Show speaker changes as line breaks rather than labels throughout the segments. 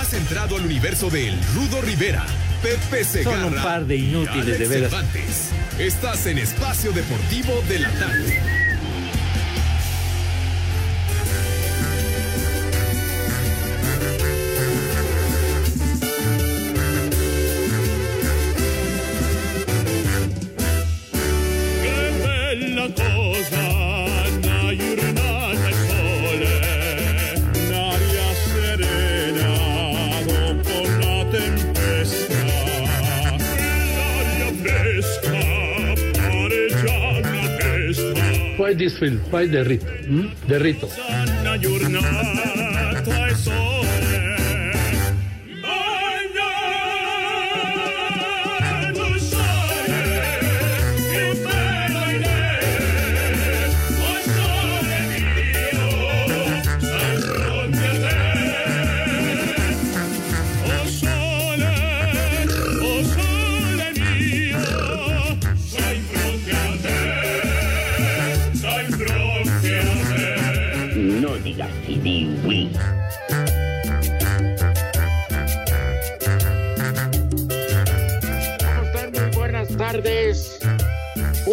Has entrado al universo de El Rudo Rivera, Pepe Segarra.
Son un par de inútiles de veras.
Estás en Espacio Deportivo de la Tarde.
Why this film? Why the rito?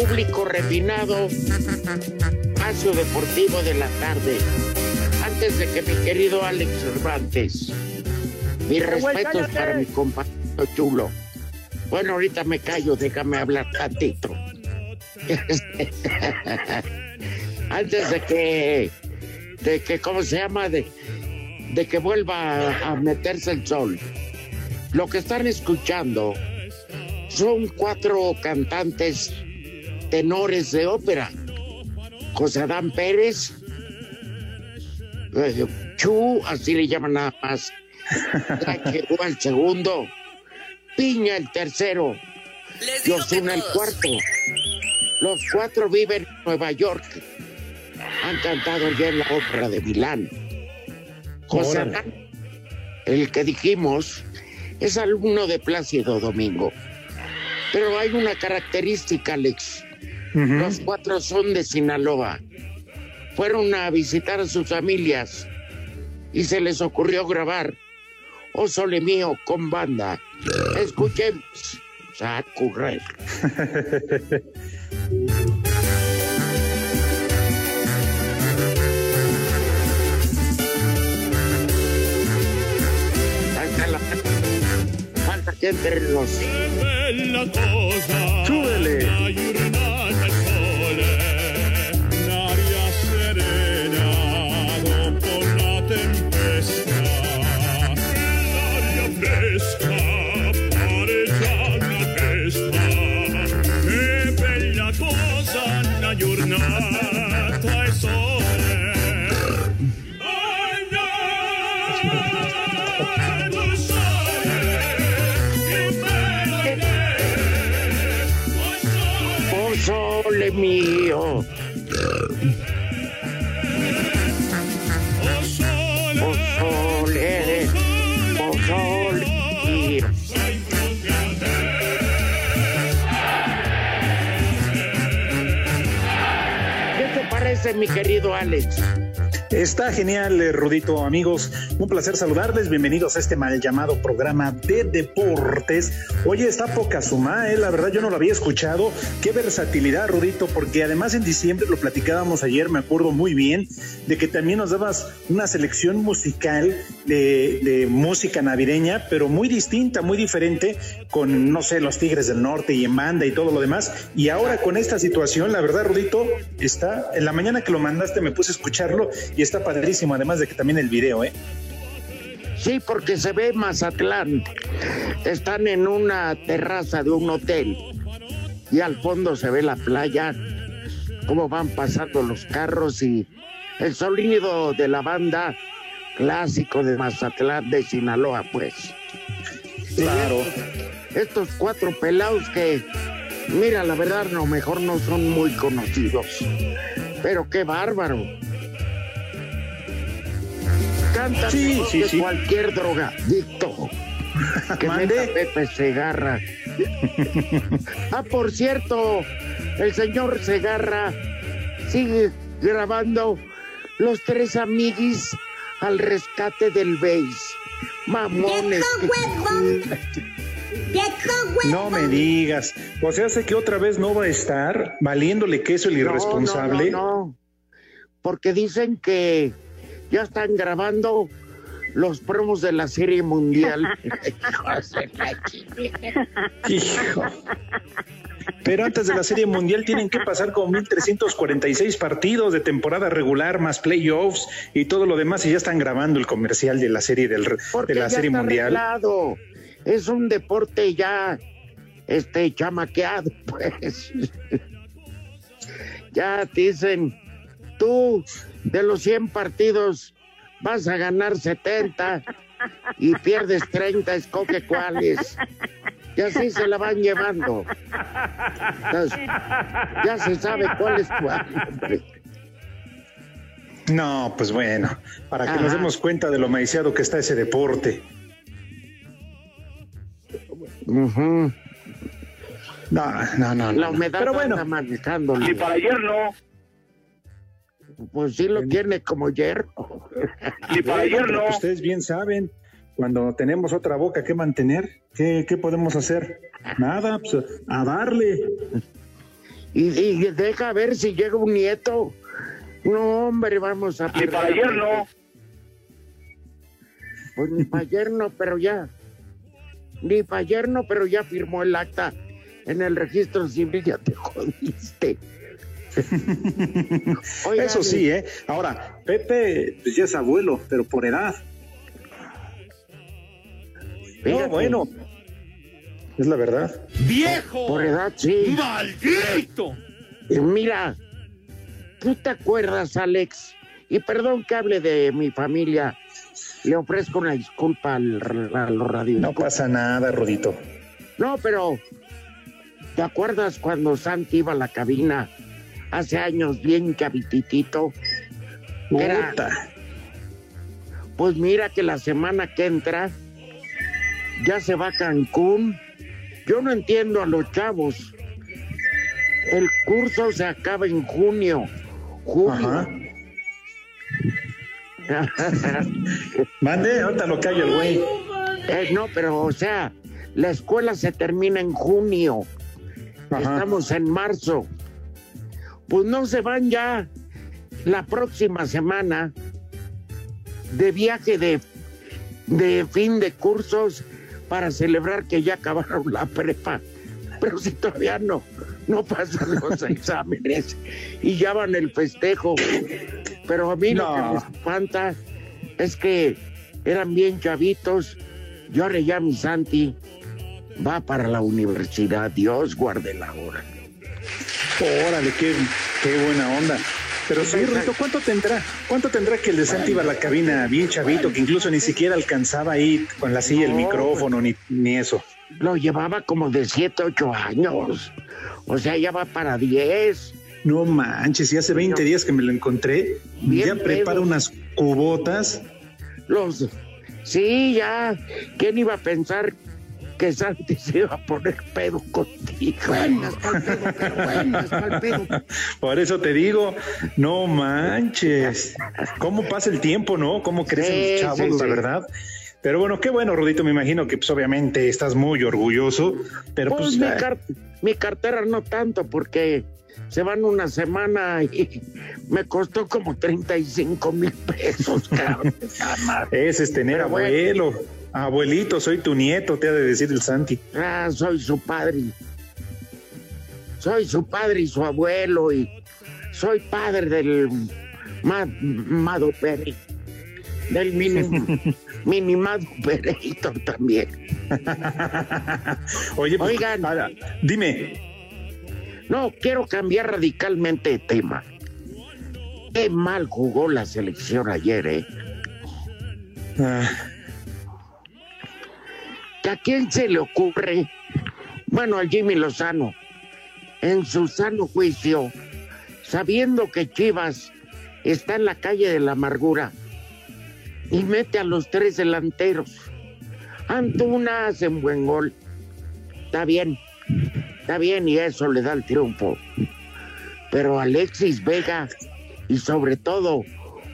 Público refinado, espacio deportivo de la tarde. Antes de que mi querido Alex Cervantes, mis respetos para mi compañero chulo. Bueno, ahorita me callo, déjame hablar tantito. Antes de que, de que, ¿cómo se llama? De, de que vuelva a, a meterse el sol. Lo que están escuchando son cuatro cantantes tenores de ópera. José Adán Pérez, eh, Chu, así le llaman nada más. Llegó el segundo. Piña el tercero. Y Ozuna el cuarto. Los cuatro viven en Nueva York. Han cantado ya en la ópera de Milán. José
Órale.
Adán, el que dijimos, es alumno de Plácido Domingo. Pero hay una característica, Alex. Los cuatro son de Sinaloa. Fueron a visitar a sus familias y se les ocurrió grabar Oh Sole Mío con banda. Escuchemos. Sacurrer. Falta la- Falta que entren los. Mío. ¿Qué te parece, mi querido Alex?
Está genial, eh, Rudito, amigos. Un placer saludarles. Bienvenidos a este mal llamado programa de deportes. Oye, está poca suma, eh. La verdad, yo no lo había escuchado. Qué versatilidad, Rudito, porque además en diciembre lo platicábamos ayer, me acuerdo muy bien, de que también nos dabas una selección musical de, de música navideña, pero muy distinta, muy diferente, con, no sé, los Tigres del Norte y en banda y todo lo demás. Y ahora con esta situación, la verdad, Rudito, está. En la mañana que lo mandaste me puse a escucharlo y está padrísimo, además de que también el video, ¿eh?
Sí, porque se ve Mazatlán. Están en una terraza de un hotel y al fondo se ve la playa, cómo van pasando los carros y el sonido de la banda clásico de Mazatlán de Sinaloa, pues.
Claro.
Estos cuatro pelados que, mira, la verdad, a lo mejor no son muy conocidos, pero qué bárbaro. Cantan
Sí, sí,
que
sí.
cualquier drogadicto. Que
Mande.
meta Pepe Segarra. ah, por cierto, el señor Segarra sigue grabando los tres amiguis al rescate del beis. Mamones.
No me digas. O sea, sé que otra vez no va a estar valiéndole queso el
No,
irresponsable.
No, no, no. Porque dicen que ya están grabando los promos de la serie mundial.
Hijo. Pero antes de la Serie Mundial tienen que pasar como 1.346 partidos de temporada regular más playoffs y todo lo demás y ya están grabando el comercial de la serie del,
Porque
de la
ya
Serie
está
Mundial.
arreglado. Es un deporte ya este chamaqueado, pues. ya dicen, tú de los 100 partidos vas a ganar 70 y pierdes 30, escoge cuáles. Y así se la van llevando. Entonces, ya se sabe cuál es cuál. hombre.
No, pues bueno, para que
Ajá.
nos demos cuenta de lo maiciado que está ese deporte.
Ujú.
No, no, no.
La
no.
humedad
Pero bueno,
anda manejándolo.
Y para ayer no.
Pues sí lo tiene como hierro.
Y para ayer
pero
no.
pues ustedes bien saben, cuando tenemos otra boca que mantener, ¿qué, qué podemos hacer? Nada, pues a darle.
Y, y deja ver si llega un nieto. No, hombre, vamos a
Y para ayer no.
Pues ni para ayer no, pero ya. Ni para ayer no, pero ya firmó el acta en el registro civil, ya te jodiste.
Eso sí, ¿eh? Ahora, Pepe pues ya es abuelo, pero por edad.
fíjate,
No, bueno. Es la verdad.
¡Viejo!
Por edad, sí.
¡Maldito!
Mira, ¿tú te acuerdas, Alex? Y perdón que hable de mi familia. Le ofrezco una disculpa al, a los radios.
No pasa nada, Rodito.
No, pero ¿te acuerdas cuando Santi iba a la cabina hace años bien chavititito? Era-. Pues mira que la semana que entra ya se va a Cancún. Yo no entiendo a los chavos. El curso se acaba en junio.
Ajá. Mande, ahorita lo callo el güey.
Eh, no, pero o sea, la escuela se termina en junio.
Ajá.
Estamos en marzo. Pues no se van ya la próxima semana de viaje de, de fin de cursos para celebrar que ya acabaron la prepa. Pero si todavía no, no pasan los exámenes y ya van el festejo. Pero a mí lo que
No.
me espanta es que eran bien chavitos. Yo ahora ya mi Santi va para la universidad. Dios guarde la hora.
Órale, qué, qué buena onda. Pero sí, Rodito, ¿cuánto tendrá? ¿Cuánto tendrá que el de Santi iba a la cabina bien chavito, que incluso ni siquiera alcanzaba ahí con la silla el
No,
micrófono, ni, ni eso?
Lo llevaba como de 7, 8 años. O sea, ya va para 10.
No manches, y hace 20 días que me lo encontré,
Bien
ya prepara
pedo.
unas cubotas.
Los. Sí, ya. ¿Quién iba a pensar que Santi se iba a poner pedo contigo? Pa'l pedo, pero.
Por eso te digo, no manches. ¿Cómo pasa el tiempo, no? ¿Cómo crecen
Sí,
los chavos,
sí,
la
sí.
verdad? Pero bueno, qué bueno, Rudito, me imagino que pues obviamente estás muy orgulloso, pero
Pues
pues...
mi, car- mi cartera no tanto porque se van una semana y me costó como 35 mil pesos, cabrón.
ese es tener
Pero bueno.
Abuelito, soy tu nieto, te ha de decir el Santi.
Ah, soy su padre. Soy su padre y su abuelo y soy padre del Ma- Mado Pérez. Del mini, mini Mado Pereito también.
Oye, pues,
Oigan.
dime,
No, quiero cambiar radicalmente de tema. Qué mal jugó la selección ayer, ¿eh?
ah,
¿Que ¿A quién se le ocurre? Bueno, al Jimmy Lozano, en su sano juicio, sabiendo que Chivas está en la calle de la amargura y mete a los tres delanteros. Antuna hace un buen gol. Está bien, está bien y eso le da el triunfo. Pero Alexis Vega y sobre todo,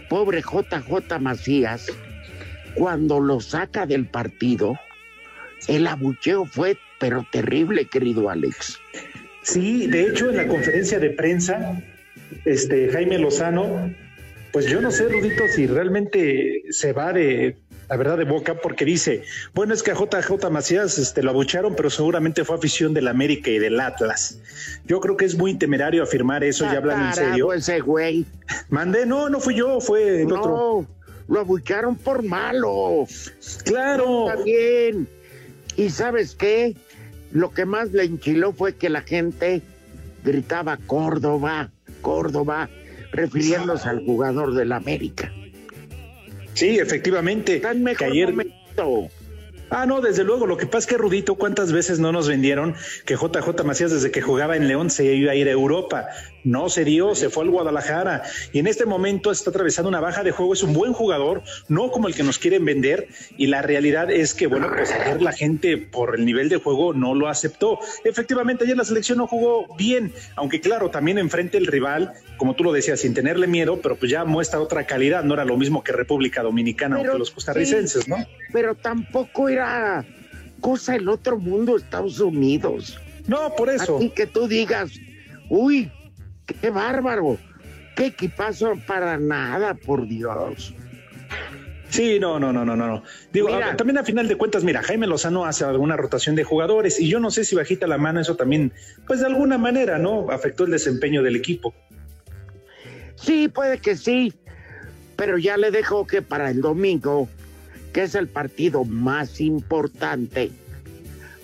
pobre JJ Macías, cuando lo saca del partido, el abucheo fue, pero terrible, querido Alex.
Sí, de hecho, en la conferencia de prensa, este Jaime Lozano, pues yo no sé, Rudito, si realmente se va de, la verdad, de boca, porque dice, bueno, es que a JJ Macías este, lo abucharon, pero seguramente fue afición del América y del Atlas. Yo creo que es muy temerario afirmar eso, ya hablando en serio.
Carajo, ese güey.
Mandé, no, no fui yo, fue el otro.
No, lo abucharon por malo.
Claro.
Está bien. ¿Y sabes qué? Lo que más le enchiló fue que la gente gritaba Córdoba, Córdoba, refiriéndose al jugador del América.
Sí, efectivamente.
En mejor
que ayer-
momento.
Ah, no, desde luego. Lo que pasa es que Rudito, ¿cuántas veces no nos vendieron que JJ Macías desde que jugaba en León se iba a ir a Europa? No se dio, se fue al Guadalajara y en este momento está atravesando una baja de juego. Es un buen jugador, no como el que nos quieren vender. Y la realidad es que, bueno, pues ayer la gente por el nivel de juego no lo aceptó. Efectivamente, ayer la selección no jugó bien, aunque claro, también enfrente el rival, como tú lo decías, sin tenerle miedo, pero pues ya muestra otra calidad. No era lo mismo que República Dominicana
Pero
o que los costarricenses,
sí,
¿no?
Pero tampoco era cosa del otro mundo, Estados Unidos.
No, por eso.
Así que tú digas, uy, qué bárbaro, qué equipazo para nada, por Dios.
Sí, no, no, no, no, no. Digo,
Mira.
también a final de cuentas, mira, Jaime Lozano hace alguna rotación de jugadores y yo no sé si bajita la mano eso también, pues de alguna manera, ¿no? Afectó el desempeño del equipo.
Sí, puede que sí, pero ya le dejo que para el domingo, que es el partido más importante,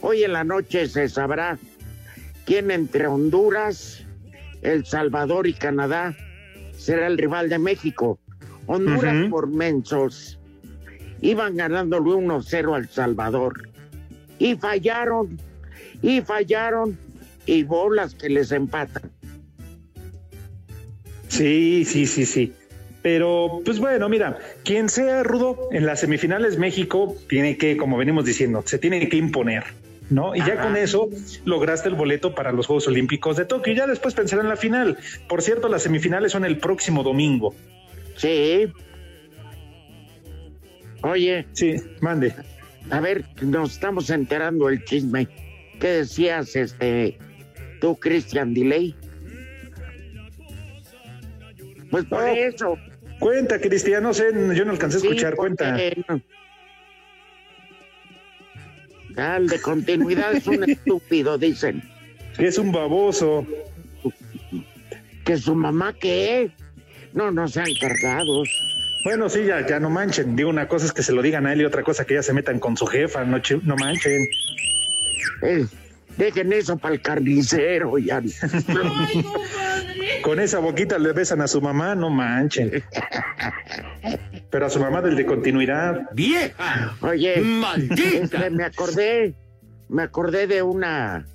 hoy en la noche se sabrá quién entre Honduras, El Salvador y Canadá será el rival de México. Honduras por mensos iban ganándole 1-0 al Salvador y fallaron, y fallaron, y bolas que les empatan.
Sí, sí, sí, sí. Pero, pues bueno, mira, quien sea rudo en las semifinales México tiene que, como venimos diciendo, se tiene que imponer, ¿no? Y ya con eso lograste el boleto para los Juegos Olímpicos de Tokio. Y ya después pensarán en la final. Por cierto, las semifinales son el próximo domingo.
Sí. Oye,
Sí, mande.
a ver, nos estamos enterando del chisme. ¿Qué decías, este, tú, Christian Delay? Pues por
No.
eso.
Cuenta, Cristian, no sé, yo no alcancé a escuchar, cuenta.
no. Ah, el de continuidad es un estúpido, dicen.
Es un baboso.
Que su mamá, ¿qué? No, no sean cargados.
Bueno, sí, ya, ya no manchen. Digo, una cosa es que se lo digan a él y otra cosa que ya se metan con su jefa. No, no manchen.
Eh, dejen eso para el carnicero, ya.
Con esa boquita le besan a su mamá, no manchen. Pero a su mamá del de continuidad.
¡Vieja!
Oye,
¡Maldita!
me acordé, me acordé de una,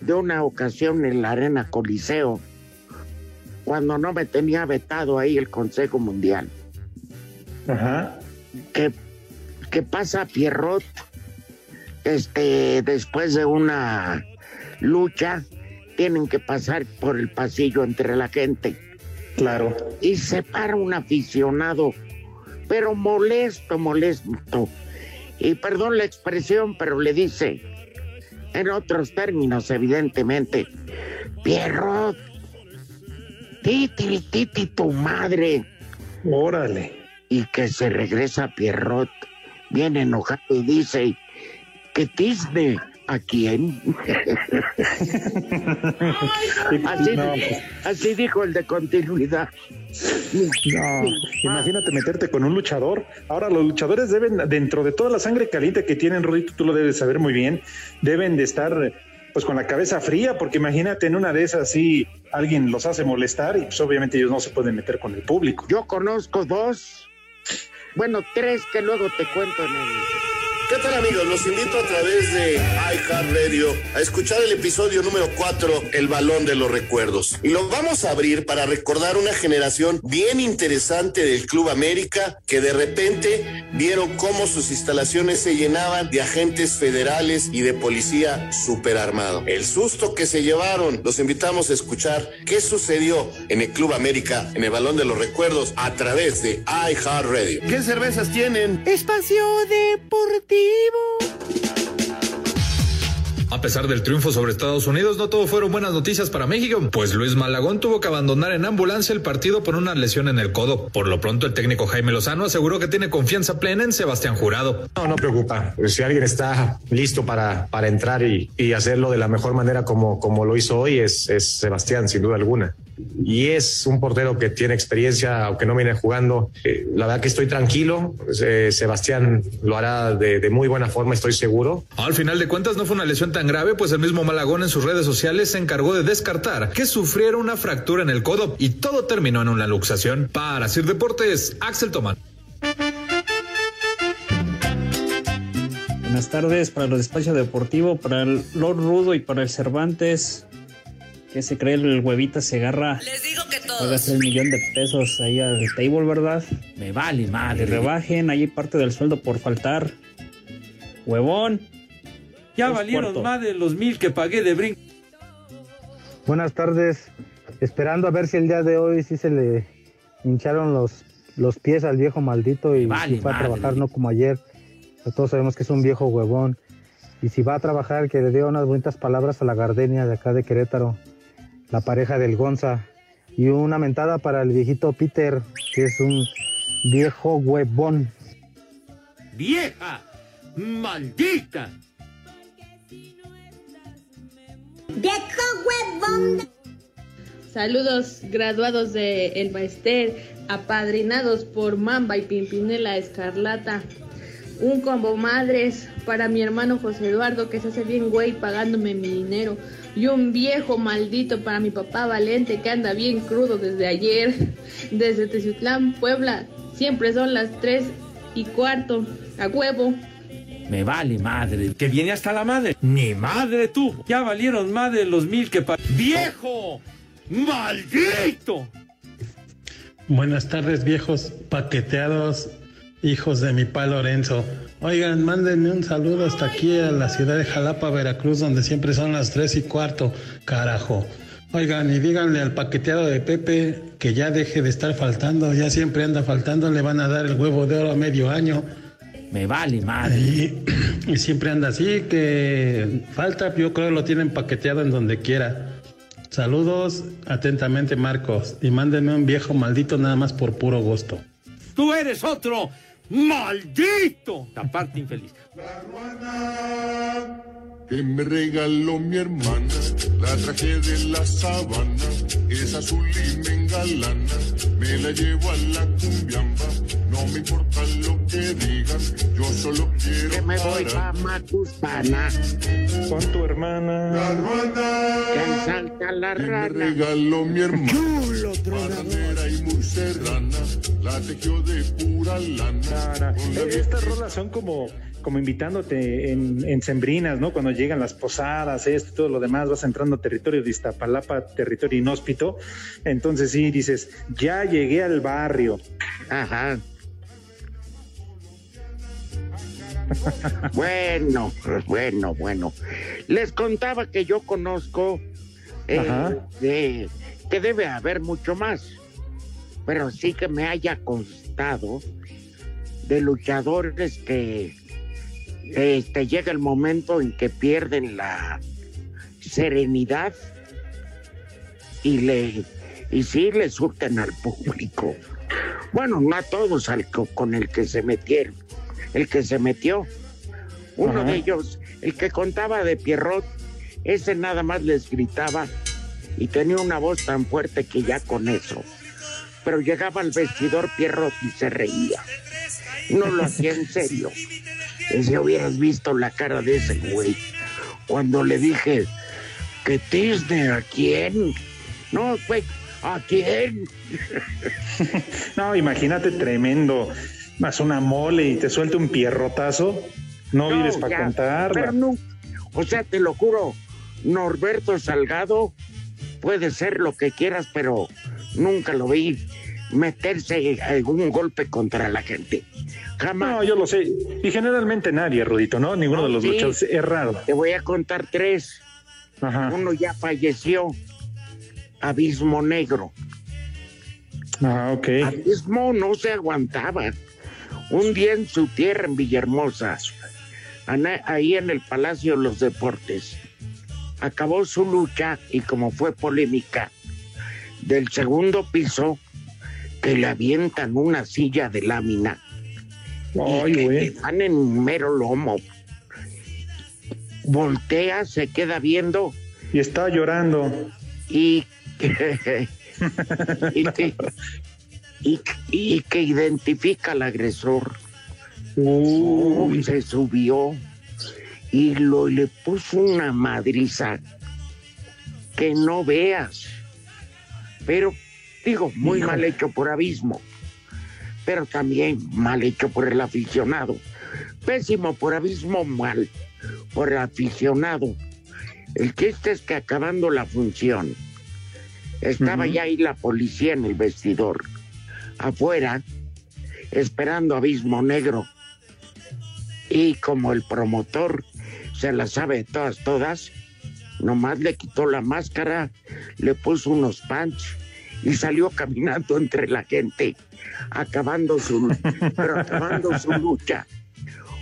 de una ocasión en la Arena Coliseo, cuando no me tenía vetado ahí el Consejo Mundial.
Ajá.
que, que pasa Pierrot este, después de una lucha, tienen que pasar por el pasillo entre la gente.
Claro.
Y se para un aficionado, pero molesto, molesto. Y perdón la expresión, pero le dice, en otros términos, evidentemente, Pierrot, titi, titi, tu madre.
Órale.
Y que se regresa Pierrot, bien enojado y dice, que tisne. ¿A quién? así,
No,
así dijo el de continuidad.
No, imagínate meterte con un luchador. Ahora, los luchadores deben, dentro de toda la sangre caliente que tienen, Rodito, tú lo debes saber muy bien, deben de estar pues con la cabeza fría, porque imagínate en una de esas sí alguien los hace molestar y pues obviamente ellos no se pueden meter con el público.
Yo conozco dos, bueno, tres que luego te cuento en el...
¿Qué tal amigos? Los invito a través de iHeartRadio a escuchar el episodio número 4, El Balón de los Recuerdos. Y lo vamos a abrir para recordar una generación bien interesante del Club América que de repente vieron cómo sus instalaciones se llenaban de agentes federales y de policía superarmado. El susto que se llevaron, los invitamos a escuchar qué sucedió en el Club América, en el Balón de los Recuerdos, a través de iHeartRadio. ¿Qué cervezas tienen?
Espacio Deportivo.
A pesar del triunfo sobre Estados Unidos, no todo fueron buenas noticias para México, pues Luis Malagón tuvo que abandonar en ambulancia el partido por una lesión en el codo. Por lo pronto, el técnico Jaime Lozano aseguró que tiene confianza plena en Sebastián Jurado.
No, no preocupa. Si alguien está listo para, para entrar y, y hacerlo de la mejor manera como, como lo hizo hoy, es, es Sebastián, sin duda alguna y es un portero que tiene experiencia, aunque no viene jugando. Eh, la verdad que estoy tranquilo. Eh, Sebastián lo hará de, de, muy buena forma, estoy seguro.
Al final de cuentas no fue una lesión tan grave, pues el mismo Malagón en sus redes sociales se encargó de descartar que sufriera una fractura en el codo y todo terminó en una luxación. Para Sir Deportes, Axel Tomán.
Buenas tardes para los despachos deportivo, para el Lord Rudo y para el Cervantes se cree el huevita se agarra.
Les digo que todos.
Pagas el millón de pesos ahí al table, ¿verdad?
Me vale madre.
Que rebajen ahí parte del sueldo por faltar. Huevón.
Ya valieron cuarto. más de los mil que pagué de brinco.
Buenas tardes. Esperando a ver si el día de hoy sí se le hincharon los, los pies al viejo maldito y
vale,
si fue a trabajar no como ayer. Pero todos sabemos que es un viejo huevón. Y si va a trabajar, que le dé unas bonitas palabras a la gardenia de acá de Querétaro la pareja del Gonza. Y una mentada para el viejito Peter, que es un viejo huevón.
¡Vieja! ¡Maldita!
¡Viejo huevón!
Saludos graduados de El Maester, apadrinados por Mamba y Pimpinela Escarlata. Un combo madres para mi hermano José Eduardo que se hace bien güey pagándome mi dinero. Y un viejo maldito para mi papá Valente que anda bien crudo desde ayer. Desde Teciutlán, Puebla. Siempre son las tres y cuarto. A huevo.
Me vale madre. Que viene hasta la madre. Ni madre tú. Ya valieron más de los mil que pagué. ¡Viejo! ¡Maldito!
Buenas tardes, viejos paqueteados, hijos de mi pa Lorenzo. Oigan, mándenme un saludo hasta aquí a la ciudad de Jalapa, Veracruz, donde siempre son las tres y cuarto, carajo. Oigan, y díganle al paqueteado de Pepe que ya deje de estar faltando, ya siempre anda faltando, le van a dar el huevo de oro a medio año.
Me vale madre.
Y, y siempre anda así, que falta, yo creo lo tienen paqueteado en donde quiera. Saludos, atentamente Marcos, y mándenme un viejo maldito nada más por puro gusto.
Tú eres otro maldito. La parte infeliz.
que me regaló mi hermana, la traje de la sabana, es azul y me engalana, me la llevo a la cumbiamba, no me importa lo que digan, yo solo quiero
Que me voy
parar.
a Macuspana,
Con tu hermana.
La hermana
que salta la
que me
rana.
regaló mi hermana,
Chulo,
y muy serrana, la tejió de pura lana.
Eh, Estas rolas son como, como invitándote en, en sembrinas, ¿no? Cuando llegan las posadas, esto y todo lo demás, vas entrando a territorio de Iztapalapa, territorio inhóspito. Entonces sí, dices, ya llegué al barrio.
Ajá. Bueno, bueno, bueno. Les contaba que yo conozco eh,
Ajá.
de- que debe haber mucho más, pero sí que me haya constado de luchadores que este, llega el momento en que pierden la serenidad y le y sí le surten al público. Bueno, no a todos al co- con el que se metieron, el que se metió. Uno
Ajá.
de ellos, el que contaba de Pierrot, ese nada más les gritaba y tenía una voz tan fuerte que ya con eso. Pero llegaba al vestidor Pierrot y se reía. No lo hacía en serio. Si hubieras visto la cara de ese güey cuando le dije que Disney a quién. No, güey, ¿a quién?
No, imagínate tremendo. Más una mole y te suelta un pierrotazo. No, vives para.
Pero no, o sea, te lo juro, Norberto Salgado puede ser lo que quieras, pero nunca lo vi meterse algún golpe contra la gente. Jamás.
No, yo lo sé. Y generalmente nadie, Rudito, ¿no? Ninguno de los
Sí.
luchadores. Es raro.
Te voy a contar tres.
Ajá.
Uno ya falleció. Abismo Negro.
Ah, ok.
Abismo no se aguantaba. Un día en su tierra, en Villahermosa, ahí en el Palacio de los Deportes, acabó su lucha y como fue polémica, del segundo piso, que le avientan una silla de lámina.
Ay,
y que
güey.
le dan en mero lomo. Voltea, se queda viendo
Y está llorando.
y, y, que, y- y que identifica al agresor.
Uy.
Se subió y lo, le puso una madriza que no veas. Pero, digo, muy mal hecho por Abismo, pero también mal hecho por el aficionado. Pésimo por Abismo, mal por el aficionado. El chiste es que acabando la función, estaba ya ahí la policía en el vestidor, afuera, esperando Abismo Negro. Y como el promotor se la sabe de todas, todas, nomás le quitó la máscara, le puso unos pants y salió caminando entre la gente, acabando su, pero acabando su lucha.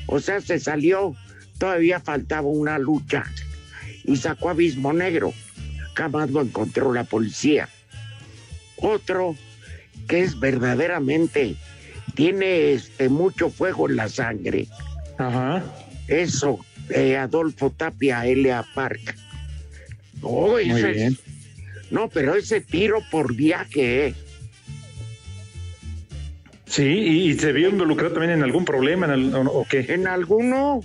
O sea, se salió, todavía faltaba una lucha y sacó Abismo Negro. Jamás lo encontró la policía. Otro que es verdaderamente, tiene este, mucho fuego en la sangre.
Ajá.
Eso, eh, Adolfo Tapia, L.A. Park. Oh,
Muy bien.
No, pero ese tiro por viaje, ¿eh?
Sí, y, y se vio involucrado también en algún problema en el- o, o qué.
En alguno.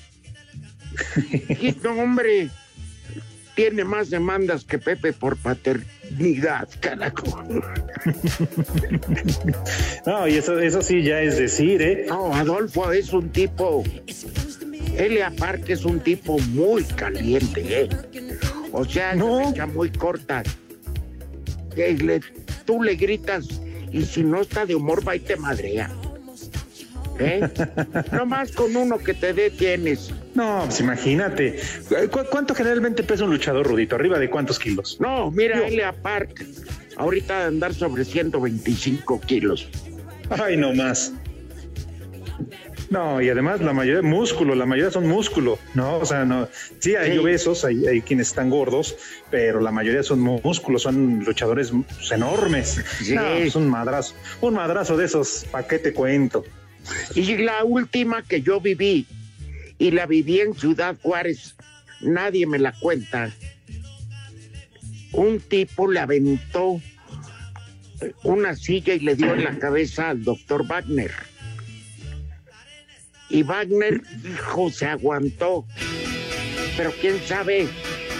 No, hombre, tiene más demandas que Pepe por paternidad, carajo.
No, y eso, eso sí ya es decir, ¿eh?
No, Adolfo es un tipo. Elia Park es un tipo muy caliente, ¿eh? O sea,
No.
se muy corta. Que le- tú le gritas y si no está de humor va y te madrea. ¿Eh? no más con uno que te detienes.
No, pues imagínate. ¿Cu- ¿Cuánto generalmente pesa un luchador, Rudito? ¿Arriba de cuántos kilos?
No, mira, Elia Park, ahorita de andar sobre 125 kilos.
Ay, no más. No, y además la mayoría músculo, la mayoría son músculo, ¿no? O sea, no. Sí, hay
Sí.
obesos, hay, hay quienes están gordos, pero la mayoría son músculos, son luchadores pues, enormes.
Sí.
No, pues un madrazo, un madrazo de esos, ¿pa' qué te cuento?
Y la última que yo viví, y la viví en Ciudad Juárez, nadie me la cuenta. Un tipo le aventó una silla y le dio en la cabeza al doctor Wagner. Y Wagner, hijo, se aguantó. Pero quién sabe,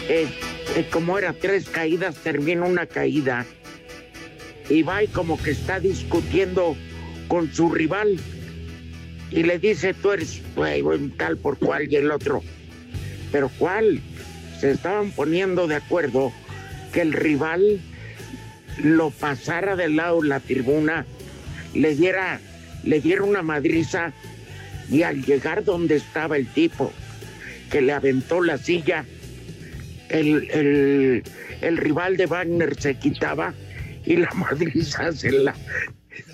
eh, eh, como era tres caídas, termina una caída. Y va y como que está discutiendo con su rival y le dice, tú eres tal por cual y el otro. Pero cuál? Se estaban poniendo de acuerdo que el rival lo pasara del lado de la tribuna, le diera, le diera una madriza Y al llegar donde estaba el tipo que le aventó la silla, el, el, el rival de Wagner se quitaba y la madriza se la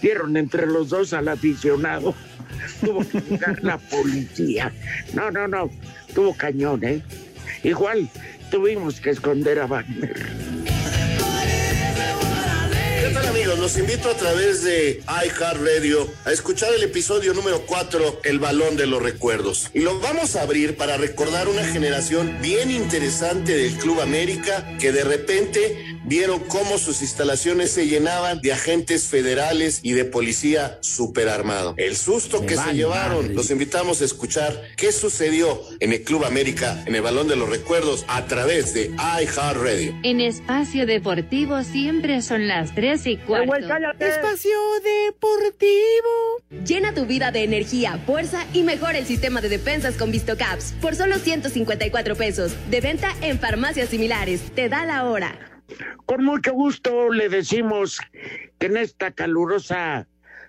dieron entre los dos al aficionado. Tuvo que llegar la policía. No, no, no. Tuvo cañón, ¿eh? Igual tuvimos que esconder a Wagner.
¿Qué tal amigos? Los invito a través de iHeartRadio a escuchar el episodio número 4, El Balón de los Recuerdos. Y lo vamos a abrir para recordar una generación bien interesante del Club América que de repente vieron cómo sus instalaciones se llenaban de agentes federales y de policía superarmado. El susto que se llevaron. Los invitamos a escuchar qué sucedió en el Club América, en el Balón de los Recuerdos, a través de iHeartRadio.
En espacio deportivo siempre son las 3 y cuarto.
Espacio Deportivo.
Llena tu vida de energía, fuerza y mejora el sistema de defensas con VistoCaps por solo 154 pesos. De venta en farmacias similares. Te da la hora.
Con mucho gusto le decimos que en esta calurosa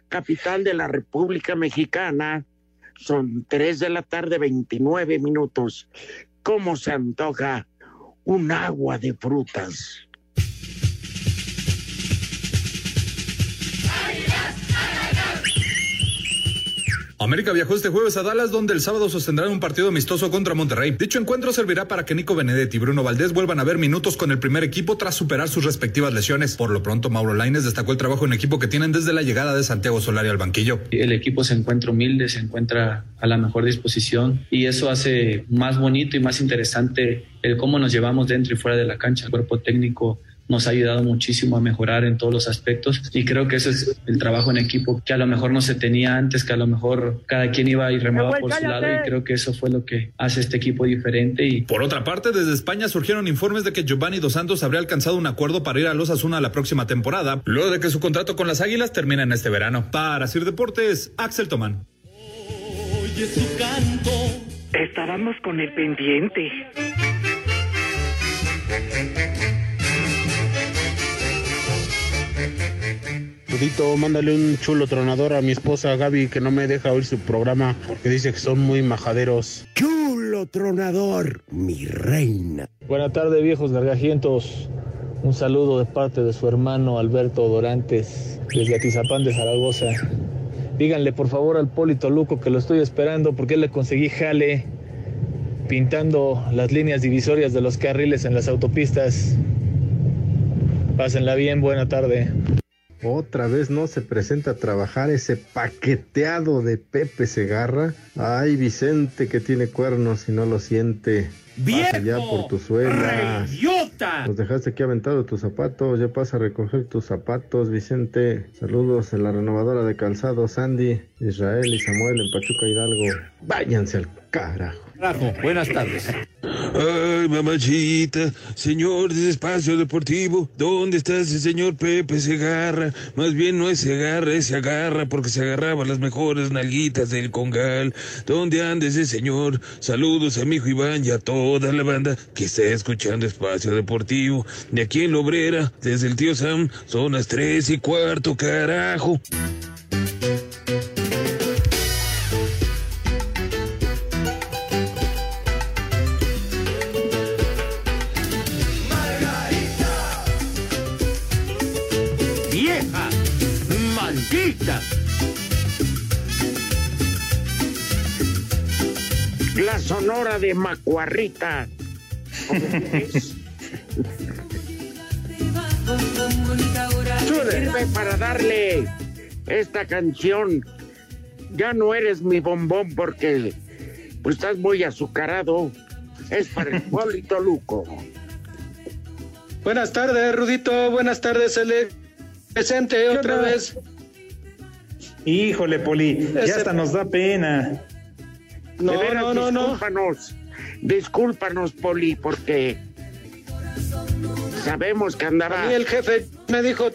capital de la República Mexicana son 3 de la tarde, 29 minutos. ¿Cómo se antoja un agua de frutas?
América viajó este jueves a Dallas, donde el sábado sostendrán un partido amistoso contra Monterrey. Dicho encuentro servirá para que Nico Benedetti y Bruno Valdés vuelvan a ver minutos con el primer equipo tras superar sus respectivas lesiones. Por lo pronto, Mauro Laines destacó el trabajo en equipo que tienen desde la llegada de Santiago Solari al banquillo.
El equipo se encuentra humilde, se encuentra a la mejor disposición y eso hace más bonito y más interesante el cómo nos llevamos dentro y fuera de la cancha. El cuerpo técnico nos ha ayudado muchísimo a mejorar en todos los aspectos y creo que ese es el trabajo en equipo que a lo mejor no se tenía antes, que a lo mejor cada quien iba y remaba por su lado y creo que eso fue lo que hace este equipo diferente. Y...
Por otra parte, desde España surgieron informes de que Giovanni Dos Santos habría alcanzado un acuerdo para ir a Los Asuna la próxima temporada, luego de que su contrato con las Águilas termina en este verano. Para Sir Deportes, Axel Tomán.
Oye su canto.
Estábamos con el pendiente.
Mándale un chulo tronador a mi esposa Gaby que no me deja oír su programa porque dice que son muy majaderos.
Chulo tronador, mi reina.
Buenas tardes, viejos gargajientos. Un saludo de parte de su hermano Alberto Dorantes, desde Atizapán de Zaragoza. Díganle por favor al Polito Luco que lo estoy esperando porque le conseguí jale pintando las líneas divisorias de los carriles en las autopistas. Pásenla bien, buena tarde.
Otra vez no se presenta a trabajar ese paqueteado de Pepe Segarra. Ay, Vicente que tiene cuernos y no lo siente. Pasa ya por tu suela.
¡Idiota!
Nos dejaste aquí aventado tus zapatos. Ya pasa a recoger tus zapatos, Vicente. Saludos en la renovadora de calzado, Sandy, Israel y Samuel en Pachuca Hidalgo. Váyanse al carajo.
Buenas tardes.
Ay, mamachita, señor de Espacio Deportivo, ¿dónde está ese señor Pepe Segarra? Más bien no es Segarra, es se agarra porque se agarraba las mejores nalguitas del Congal. ¿Dónde anda ese señor? Saludos a mi hijo Iván y a toda la banda que está escuchando Espacio Deportivo. De aquí en Lobrera, desde el tío Sam, son las tres y cuarto, carajo.
Macuarrita. Sirve para darle esta canción. Ya no eres mi bombón porque pues estás muy azucarado. Es para el Polito Luco.
Buenas tardes, Rudito. Buenas tardes, el presente otra vez.
Híjole, Poli, ya hasta nos da pena.
No,
De veras,
no, no, no.
Discúlpanos. Poli, porque sabemos que andaba.
A mí el jefe me dijo,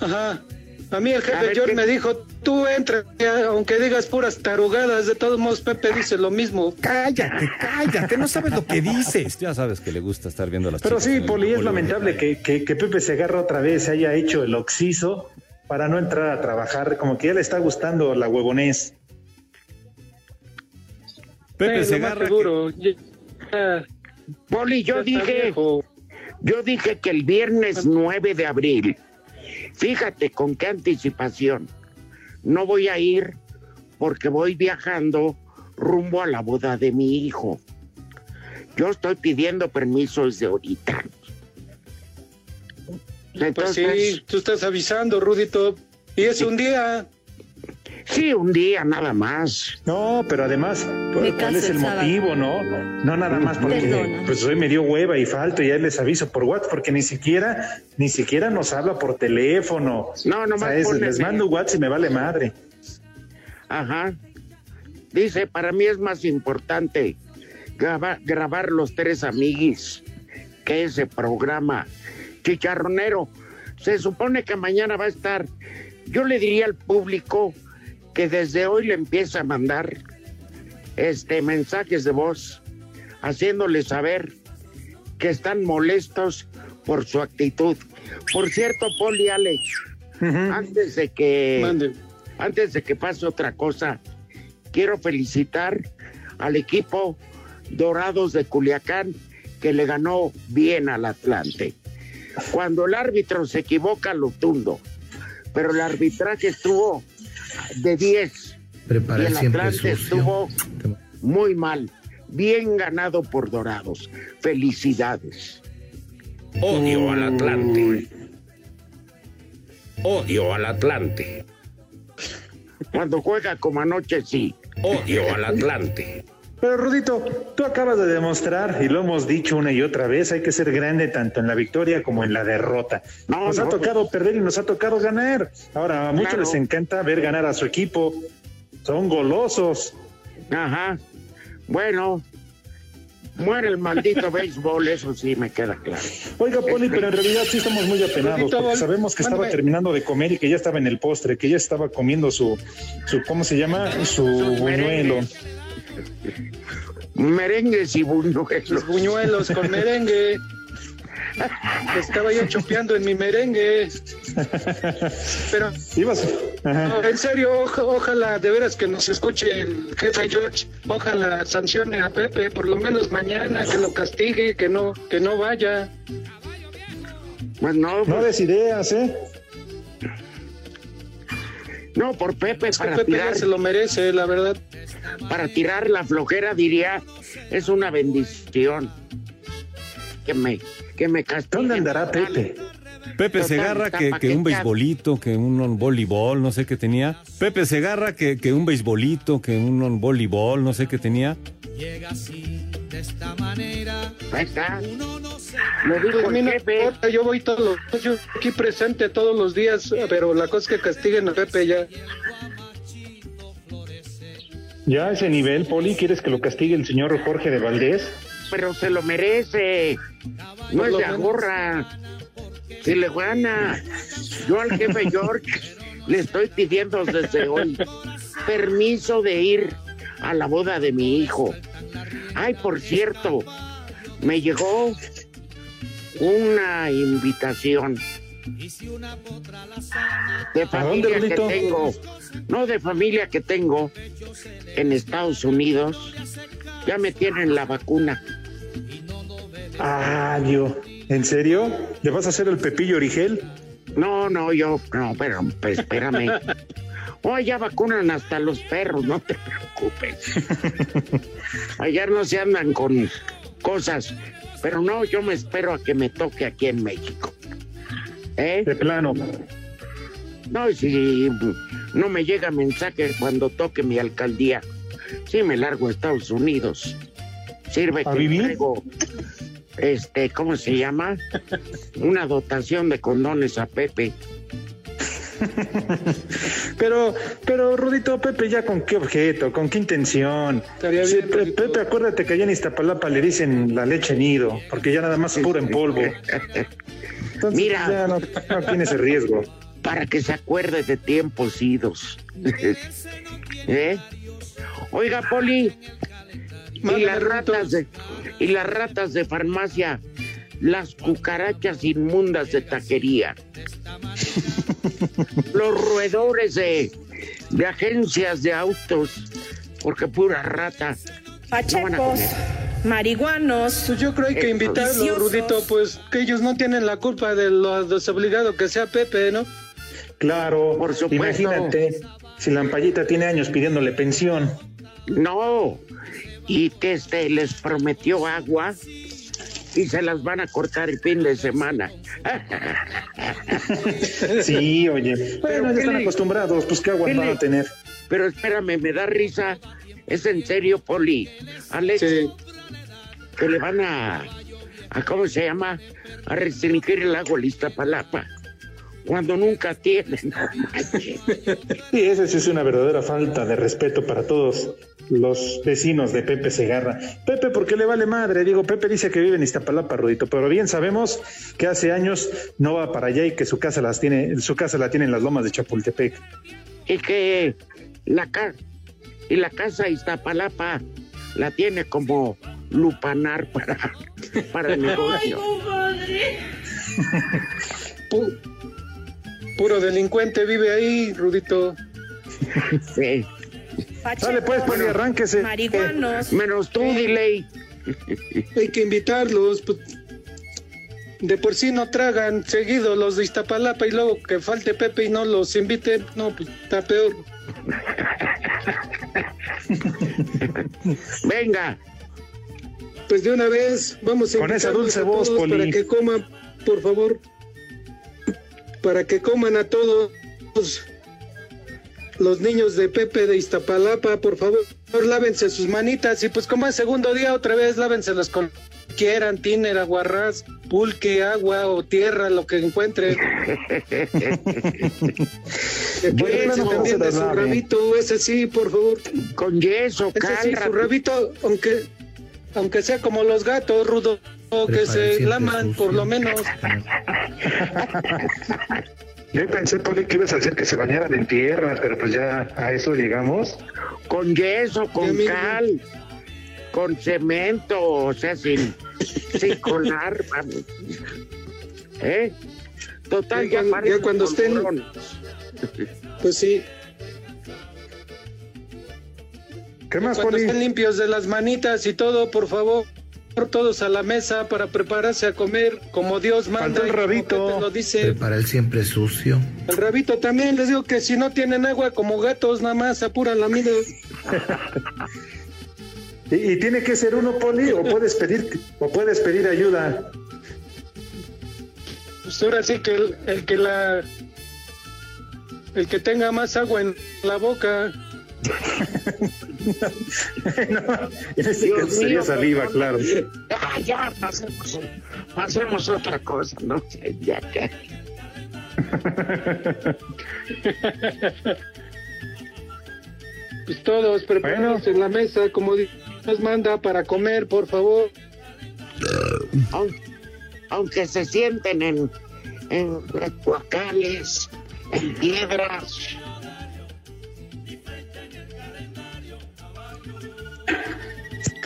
ajá, a mí el jefe George me dijo, tú entra, aunque digas puras tarugadas, de todos modos Pepe dice lo mismo.
Cállate, cállate, no sabes lo que dices. Ya sabes que le gusta estar viendo las
Pero
chicas
sí, Poli, es lamentable que, que, que Pepe Segarra otra vez se haya hecho el oxiso para no entrar a trabajar, como que ya le está gustando la huevonés.
Pepe Segarra.
seguro. Ya-
Poli, yo dije,
viejo.
yo dije que el viernes 9 de abril, fíjate con qué anticipación, no voy a ir porque voy viajando rumbo a la boda de mi hijo. Yo estoy pidiendo permiso desde ahorita.
Pues
Entonces,
sí, tú estás avisando, Rudito. Y es un día.
Sí, un día nada más.
No, pero además, ¿cuál,
caso
es el motivo, no? No nada más porque
Perdona.
pues hoy me dio hueva y falto y ya les aviso por WhatsApp porque ni siquiera ni siquiera nos habla por teléfono.
No, nomás
O sea, es-
ponle-
les mando WhatsApp y me vale madre.
Ajá. Dice, para mí es más importante graba- grabar los tres amiguis que ese programa. Chicharronero, se supone que mañana va a estar. Yo le diría al público que desde hoy le empieza a mandar este mensajes de voz haciéndole saber que están molestos por su actitud. Por cierto, Poli Alex, antes de que
Mande.
antes de que pase otra cosa, quiero felicitar al equipo Dorados de Culiacán que le ganó bien al Atlante. Cuando el árbitro se equivoca, lo tundo. Pero el arbitraje estuvo de 10.
Preparar
y el
siempre
Atlante
sucio.
estuvo muy mal. Bien ganado por Dorados. Felicidades.
Odio al Atlante. Odio al Atlante.
Cuando juega como anoche, sí.
Odio al Atlante.
Pero Rudito, tú acabas de demostrar, y lo hemos dicho una y otra vez, hay que ser grande tanto en la victoria como en la derrota.
No,
nos
no,
ha tocado perder y nos ha tocado ganar. Ahora, a muchos
Claro.
les encanta ver ganar a su equipo. Son golosos.
Ajá. Bueno, muere el maldito béisbol, eso sí me queda claro.
Oiga, Poli, pero en realidad sí estamos muy apenados,
Rudito,
porque sabemos que estaba terminando de comer y que ya estaba en el postre, que ya estaba comiendo su, su ¿cómo se llama? Su buñuelo.
Merengues. Y buñuelos.
Los buñuelos con merengue. Estaba yo chopeando en mi merengue. Pero
Ibas.
No, en serio, oja- ojalá de veras que nos escuche el jefe George. Ojalá sancione a Pepe, por lo menos mañana, que lo castigue, que no, que no vaya.
Pues no,
No
pues,
des ideas, ¿eh?
No, por Pepe,
Es que
para
Pepe ya
tirar,
se lo merece, la verdad.
para tirar la flojera, diría, es una bendición. Que me, que me castiguen.
¿Dónde andará. Pepe?
Pepe Segarra que, que un beisbolito, que un voleibol, no sé qué tenía. Pepe Segarra que, que un beisbolito, que un voleibol, no sé qué tenía.
Ahí está. Lo dijo
A mí no importa, yo voy todos los, yo aquí presente todos los días, pero la cosa es que castiguen a Pepe ya.
Ya a ese nivel, Poli, ¿quieres que lo castigue el señor Jorge de Valdés?
Pero se lo merece. No es de agorra. Si le gana. Yo al jefe George le estoy pidiendo desde hoy permiso de ir a la boda de mi hijo. Ay, por cierto, me llegó una invitación de
¿A dónde,
familia que tengo, no de familia que tengo en Estados Unidos. Ya me tienen la vacuna.
Ah, yo. ¿En serio? ¿Le vas a hacer el Pepillo Origel?
No, no, yo, no, pero pues, espérame. Oh, ya vacunan hasta los perros, no te preocupes. Allá no se andan con cosas, pero no, yo me espero a que me toque aquí en México. ¿Eh?
De plano.
No, y si no me llega mensaje cuando toque mi alcaldía, sí me largo a Estados Unidos. Sirve
¿A
que
vivir?
traigo, este, ¿cómo se llama? Una dotación de condones a Pepe.
Pero, pero, Rudito, Pepe, ¿ya con qué objeto? ¿Con qué intención? Sí,
bien,
Pe-
Rudito.
Pepe, acuérdate que allá en Iztapalapa le dicen la leche nido, porque ya nada más pura en polvo. Entonces,
Mira.
ya no, no tiene ese riesgo.
para que se acuerde de tiempos idos. ¿Eh? Oiga, Poli, y las ratas de y las ratas de farmacia, las cucarachas inmundas de taquería, los roedores de, de agencias de autos, porque pura rata,
Pachecos, marihuanos.
Pues yo creo que hay que invitarlos,
viciosos.
Rudito, pues que ellos no tienen la culpa de lo desobligado que sea Pepe, ¿no?
Claro,
Por supuesto.
imagínate, si la ampallita tiene años pidiéndole pensión.
No, y que este les prometió agua y se las van a cortar el fin de semana.
Sí, oye. Bueno, ya
¿qué
están
le-
acostumbrados, pues qué agua
qué
van
le-
a tener.
Pero espérame, me da risa. ¿Es en serio, Poli? Alex, que le van a, a, ¿cómo se llama? A restringir el agua lista palapa. Cuando nunca tienen.
Sí, esa sí es una verdadera falta de respeto para todos los vecinos de Pepe Segarra. Pepe, ¿por qué le vale madre? Digo, Pepe dice que vive en Iztapalapa, Rudito, pero bien sabemos que hace años no va para allá y que su casa las tiene, su casa la tiene en las lomas de Chapultepec.
y que la ca y la casa Iztapalapa la tiene como lupanar para, para el negocio.
Pu- puro delincuente vive ahí, Rudito.
Sí.
Dale pues, Poli, arránquese.
Marihuanos.
Menos tú, Diley.
Hay que invitarlos. pues, de por sí no tragan seguido los de Iztapalapa y luego que falte Pepe y no los invite, no, pues está peor.
Venga.
Pues de una vez vamos a
Con esa dulce
a
voz,
todos
Poli.
para que coman, por favor. Para que coman a todos los niños de Pepe de Iztapalapa, por favor, lávense sus manitas y pues como segundo día otra vez lávenselas con quieran, tiner, aguarrás, pulque, agua o tierra, lo que encuentren. Acuérdense
Yeso.
también de su rabito, ese sí, por favor.
Con yeso,
Ese sí, su rabito, aunque aunque sea como los gatos, rudo, que
Prepare
se laman por lo menos.
Yo pensé, Poli, que ibas a hacer que se bañaran en tierra, pero pues ya a eso llegamos.
con yeso, con cal, con cemento, o sea, sin, sin colar. vamos. ¿Eh? Total,
Ya
ya,
ya cuando estén-. Pues sí.
¿Qué más,
Cuando
Poli?
estén limpios de las manitas y todo, por favor, todos a la mesa para prepararse a comer como Dios manda.
Faltó el rabito.
Lo dice.
Prepara el siempre sucio.
El rabito también, les digo que si no tienen agua como gatos, nada más apuran la mida.
¿Y, y tiene que ser uno, Poli, o puedes pedir, o puedes pedir ayuda.
Pues ahora sí que el, el que la el que tenga más agua en la boca.
no, en
Dios
sería
mío,
saliva, claro.
Ah, ya, pasemos, pasemos otra cosa, ¿no? Ya, ya.
Pues todos preparados en la mesa como Dios manda para comer, por favor.
Aunque, aunque se sienten en, en cuacales, en piedras.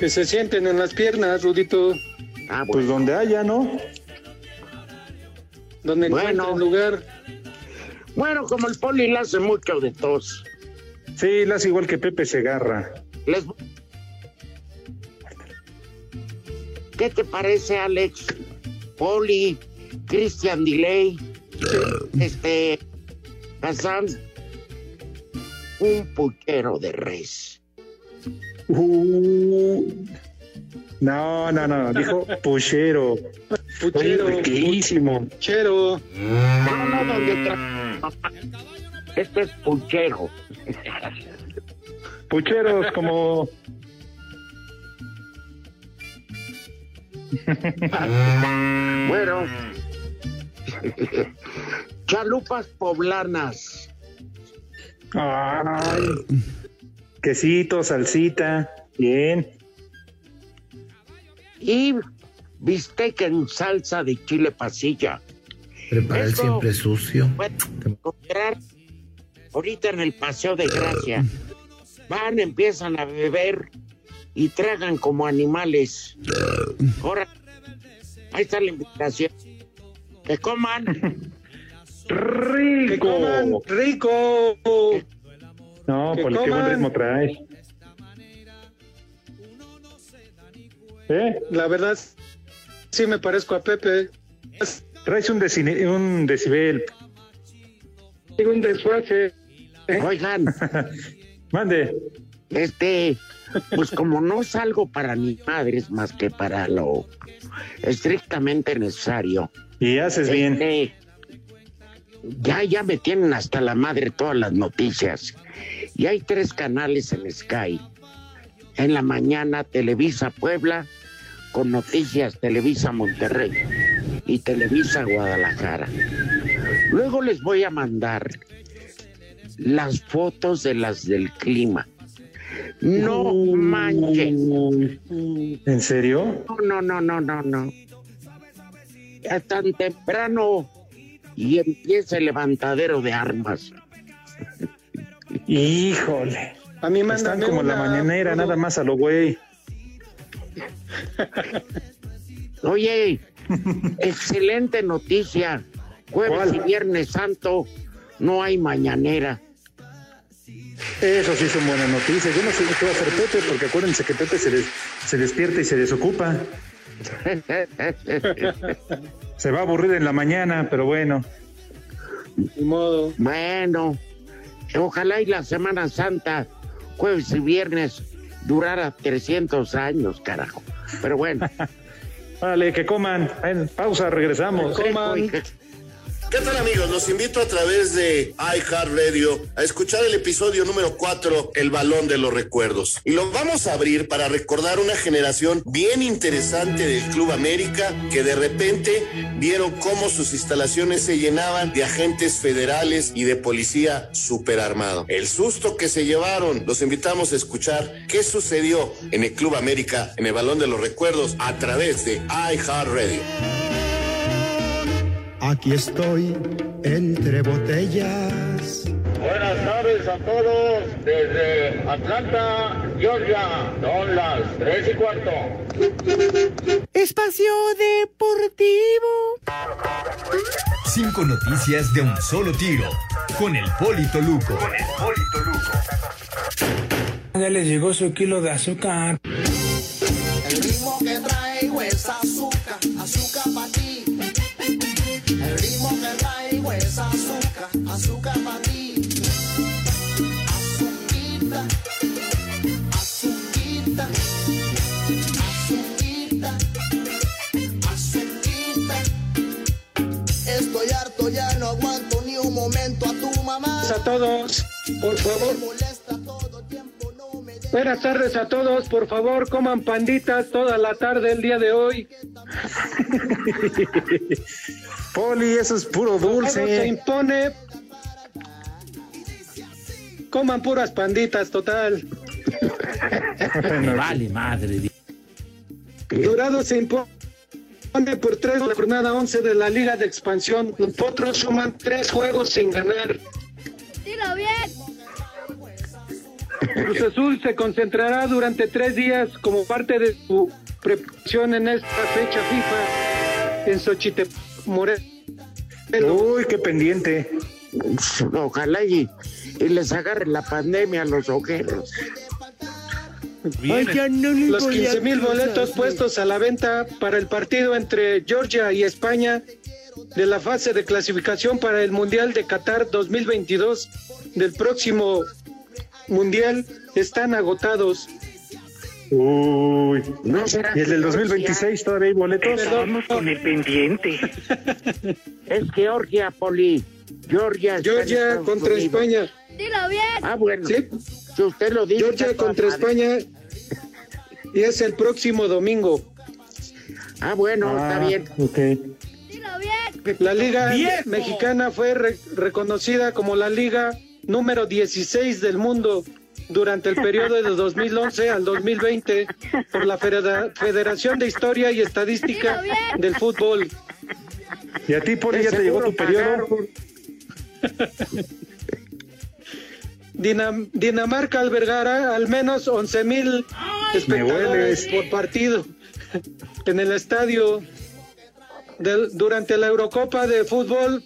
Que se sienten en las piernas, Rudito,
Ah,
Pues donde haya, ¿no?
donde
Bueno.
encuentren lugar.
Bueno, como el poli le hace mucho de tos.
Sí, las igual que Pepe Segarra.
Les... ¿Qué te parece, Alex? Poli, Christian Delay, este, Hassan, un puchero de res.
Uh, no, no, no, dijo puchero.
Puchero,
Riquísimo.
puchero.
No, no, tra- Este es puchero.
Pucheros como...
Bueno, chalupas poblanas.
Ay, quesito, salsita, bien.
y bistec en salsa de chile pasilla.
Prepara el
Eso.
siempre sucio.
Ahorita en el Paseo de Gracia. Van, empiezan a beber y tragan como animales. Ahora, ahí está la invitación. Que coman.
Que
¡Rico!
coman rico.
No,
que
Poli, qué buen ritmo trae.
¿Eh? La verdad, sí me parezco a Pepe.
Traes un, decine- un decibel.
Tengo un desfase.
Oigan.
Mande.
Este, pues como no salgo para ni madres más que para lo estrictamente necesario.
Y haces bien.
Ya, ya me tienen hasta la madre todas las noticias. Y hay tres canales en Sky. En la mañana Televisa Puebla, con noticias Televisa Monterrey y Televisa Guadalajara. Luego les voy a mandar las fotos de las del clima. No manchen.
¿En serio?
No, no, no, no, no, no. Tan temprano y empieza el levantadero de armas.
Híjole.
A mí
Están como la mañanera, nada más a lo güey.
Oye, excelente noticia. Jueves
¿Cuál?
y Viernes Santo no hay mañanera.
Eso sí son buenas noticias. Yo no sé qué va a hacer Pepe, porque acuérdense que Pepe se, des- se despierta y se desocupa. Se va a aburrir en la mañana, pero bueno.
Ni modo.
Bueno, ojalá y la Semana Santa, jueves y viernes, durara 300 años, carajo. Pero bueno.
Vale, que coman. En pausa, regresamos.
Coman.
¿Qué tal amigos? Los invito a través de iHeartRadio a escuchar el episodio número 4, El Balón de los Recuerdos. Y lo vamos a abrir para recordar una generación bien interesante del Club América que de repente vieron cómo sus instalaciones se llenaban de agentes federales y de policía superarmado. El susto que se llevaron, los invitamos a escuchar qué sucedió en el Club América, en el Balón de los Recuerdos, a través de iHeartRadio.
Aquí estoy entre botellas.
Buenas tardes a todos desde Atlanta, Georgia. Son las tres y cuarto.
Espacio Deportivo.
Cinco noticias de un solo tiro. Con el Polito Luco. Con el Polito Luco.
Ya les llegó su kilo de azúcar.
El ritmo que traigo es a tu mamá.
a todos, por favor. Buenas tardes a todos, por favor, coman panditas toda la tarde el día de hoy.
Poli, eso es puro
se
dulce.
impone. Coman puras panditas, total.
Vale, madre.
Dorado se impone por tres de la jornada 11 de la Liga de Expansión. Los Potros suman tres juegos sin ganar.
Dilo bien.
Cruz Azul se concentrará durante tres días como parte de su preparación en esta fecha FIFA en Xochitepec, Morelos.
Uy, qué pendiente.
Ojalá y, y les agarre la pandemia a los ojeros.
Los 15 mil boletos puestos a la venta para el partido entre Georgia y España de la fase de clasificación para el Mundial de Qatar 2022 del próximo Mundial están agotados.
Uy.
¿No será
¿Y el del
que
2026 todavía hay boletos?
Vamos con el pendiente.
Es Georgia, Poli. Georgia.
Georgia contra
Unidos.
España.
Dilo bien.
Ah, bueno.
Sí.
Si usted lo dice.
Georgia contra. España y es el próximo domingo.
Ah, bueno, está bien.
Ok.
Dilo bien.
La Liga
¡Viejo!
Mexicana fue re- reconocida como la Liga número 16 del mundo durante el periodo de 2011 al 2020 por la Federa- Federación de Historia y Estadística del Fútbol.
¿Y a ti, Poli, ya te llegó tu periodo?
Dinam- Dinamarca albergará al menos 11 mil espectadores por partido en el estadio del- durante la Eurocopa de fútbol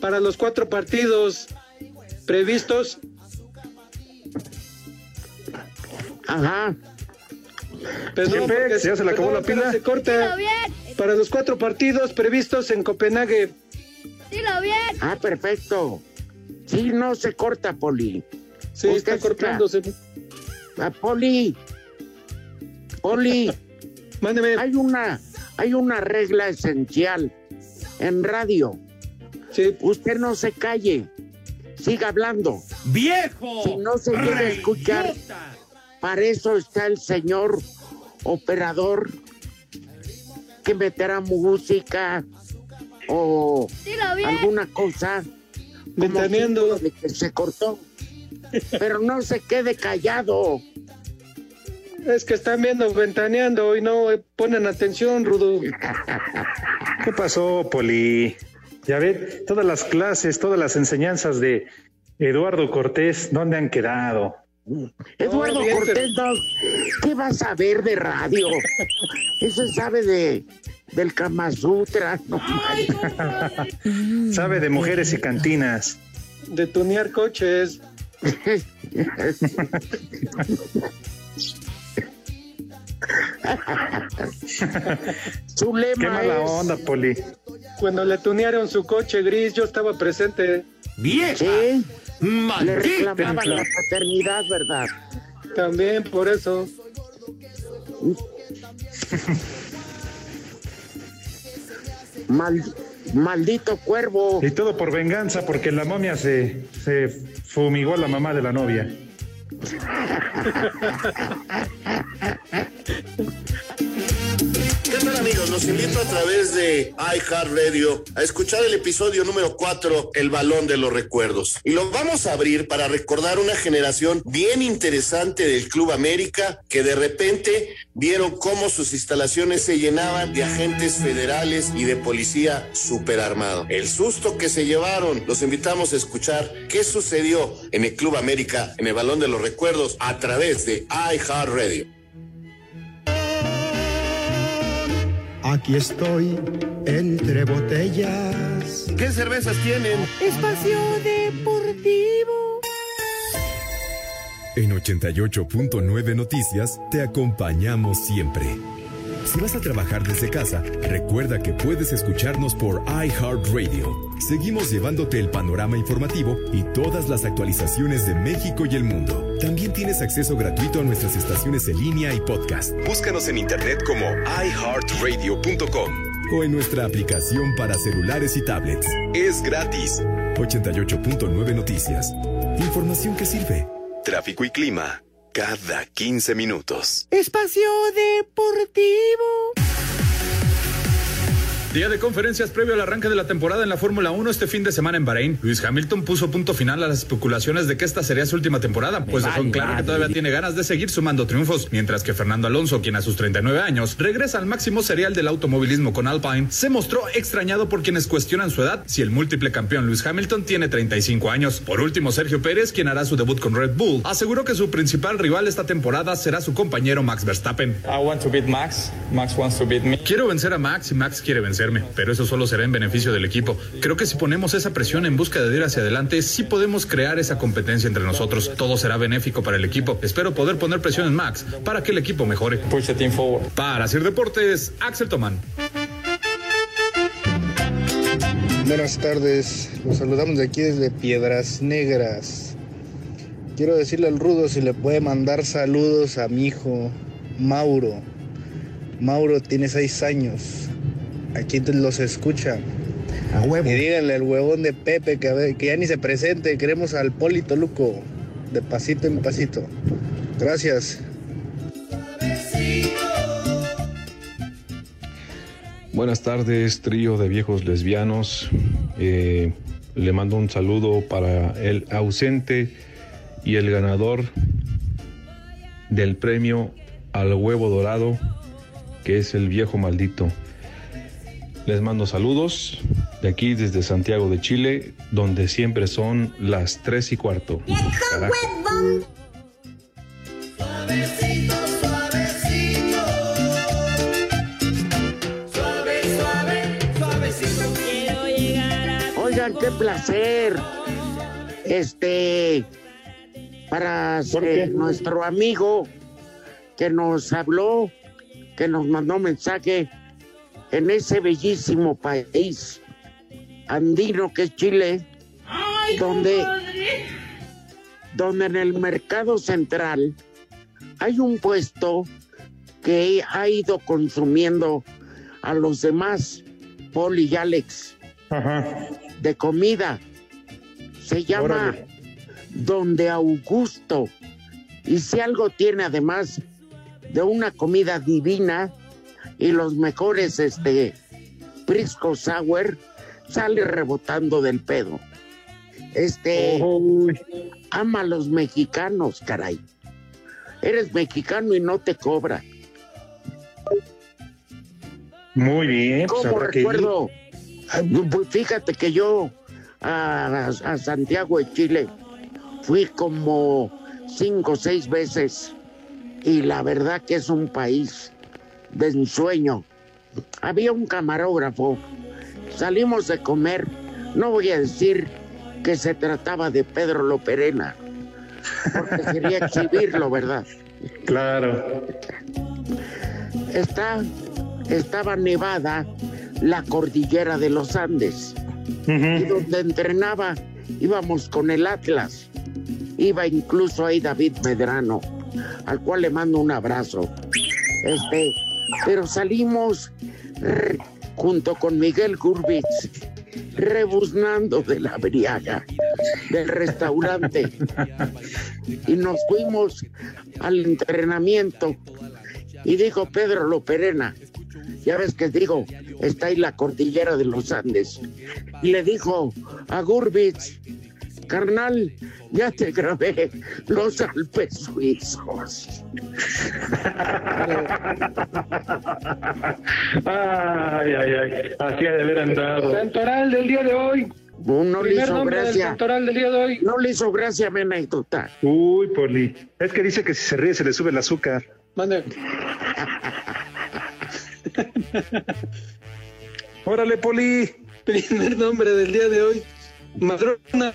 para los cuatro partidos previstos.
Ajá.
¿ya se le acabó la pila?
Se corta para los cuatro partidos previstos en Copenhague.
Dilo bien.
Ah, perfecto. Sí, no se corta, Poli.
Sí, está cortándose.
Ah, Poli. Poli.
Mándeme.
Hay una, hay una regla esencial en radio.
Sí.
Usted no se calle. Siga hablando.
¡Viejo!
Si no se quiere escuchar, para eso está el señor operador que meterá música o alguna cosa
Ventaneando.
símbolo de que se cortó. Pero no se quede callado.
Es que están viendo ventaneando y no ponen atención, Rudo.
¿Qué pasó, Poli? Ya ve, todas las clases, todas las enseñanzas de Eduardo Cortés, ¿dónde han quedado?
Eduardo Cortés, ¿qué vas a ver de radio? Eso sabe de del Kama Sutra. No,
Sabe de mujeres y cantinas.
De tunear coches.
Su lema
Qué mala
es-
onda, Poli.
Cuando le tunearon su coche gris, yo estaba presente.
¡Vieja!
Sí, le
¡Maldita!
reclamaban la paternidad, ¿verdad?
También por eso.
Mal- maldito cuervo.
Y todo por venganza, porque la momia se, se fumigó a la mamá de la novia.
Los invito a través de iHeartRadio a escuchar el episodio número 4, El Balón de los Recuerdos. Y lo vamos a abrir para recordar una generación bien interesante del Club América que de repente vieron cómo sus instalaciones se llenaban de agentes federales y de policía superarmado. El susto que se llevaron, los invitamos a escuchar qué sucedió en el Club América en el Balón de los Recuerdos a través de iHeartRadio.
Aquí estoy entre botellas.
¿Qué cervezas tienen?
Espacio Deportivo.
En 88.9 Noticias te acompañamos siempre. Si vas a trabajar desde casa, recuerda que puedes escucharnos por iHeartRadio. Seguimos llevándote el panorama informativo y todas las actualizaciones de México y el mundo. También tienes acceso gratuito a nuestras estaciones en línea y podcast. Búscanos en internet como iHeartRadio.com o en nuestra aplicación para celulares y tablets. Es gratis. 88.9 Noticias. Información que sirve. Tráfico y clima cada 15 minutos.
Espacio Deportivo.
Día de conferencias previo al arranque de la temporada en la Fórmula 1 este fin de semana en Bahrein. Luis Hamilton puso punto final a las especulaciones de que esta sería su última temporada, pues dejó en claro que todavía tiene ganas de seguir sumando triunfos, mientras que Fernando Alonso, quien a sus 39 años regresa al máximo serial del automovilismo con Alpine, se mostró extrañado por quienes cuestionan su edad si el múltiple campeón Luis Hamilton tiene 35 años. Por último, Sergio Pérez, quien hará su debut con Red Bull, aseguró que su principal rival esta temporada será su compañero Max Verstappen.
I want to beat Max. Max wants to beat me.
Quiero vencer a Max y Max quiere pero eso solo será en beneficio del equipo. Creo que si ponemos esa presión en búsqueda de ir hacia adelante, sí podemos crear esa competencia entre nosotros. Todo será benéfico para el equipo. Espero poder poner presión en Max para que el equipo mejore.
Push the team forward.
Para hacer deportes, Axel Tomán.
Buenas tardes, los saludamos de aquí desde Piedras Negras. Quiero decirle al Rudo si le puede mandar saludos a mi hijo Mauro. Mauro tiene seis años. Aquí te los escucha. Y díganle al huevón de Pepe que, a ver- que ya ni se presente. Queremos al Polito Luco. De pasito en pasito. Gracias.
Buenas tardes, trío de viejos lesbianos. Eh, le mando un saludo para el ausente y el ganador del premio al huevo dorado, que es el viejo maldito. Les mando saludos de aquí desde Santiago de Chile, donde siempre son las tres y cuarto. Carajo.
Suavecito, suavecito. Suave, suave, suavecito. Quiero llegar a
Oigan, qué placer. Este, para eh, nuestro amigo que nos habló, que nos mandó mensaje en ese bellísimo país andino que es Chile, donde, donde en el mercado central hay un puesto que ha ido consumiendo a los demás, Paul y Alex, de comida. Se llama
Órale.
Donde Augusto. Y si algo tiene además de una comida divina y los mejores este Prisco Sour, sale rebotando del pedo. Este ama a los mexicanos, caray. Eres mexicano y no te cobra.
Muy bien. pues
¿Cómo
habrá que ir.
recuerdo? Pues fíjate que yo a, a Santiago de Chile fui como cinco o seis veces y la verdad que es un país de ensueño. Había un camarógrafo, salimos de comer, no voy a decir que se trataba de Pedro Loperena, porque sería exhibirlo, ¿verdad?
Claro.
Está, estaba nevada la cordillera de los Andes. Y donde entrenaba íbamos con el Atlas. Iba incluso ahí David Medrano, al cual le mando un abrazo. Este, pero salimos junto con Miguel Gurbitz, rebuznando de la briaga del restaurante. Y nos fuimos al entrenamiento. Y dijo Pedro Loperena, ya ves que digo, está ahí la cordillera de los Andes. Y le dijo a Gurbitz, carnal, ya te grabé los Alpes suizos.
Ay, ay, ay. Así ha de haber andado.
Santoral del día de hoy.
No le
Primer
hizo
nombre del
gracia.
del día de hoy.
No le hizo gracia anécdota.
Uy, Poli. Es que dice que si se ríe se le sube el azúcar.
Mande.
Órale, Poli.
Primer nombre del día de hoy. Madrona.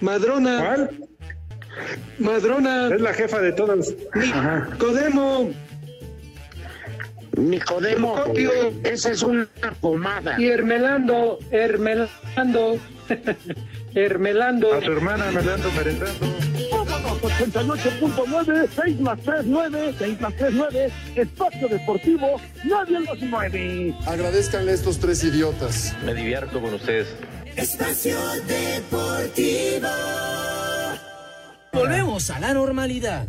Madrona.
¿Cuál?
Madrona.
Es la jefa de todas. Ajá.
Codemo.
Nicodemo,
Procopio.
esa es una pomada.
Y Hermelando. Hermelando. Hermelando.
A su hermana merendando, merendando.
Vámonos, 88.9, 6 más 3, 9, 6 más 3, 9, espacio deportivo, nadie los mueve.
Agradezcanle a estos tres idiotas.
Me divierto con ustedes.
Espacio Deportivo.
Volvemos a la normalidad.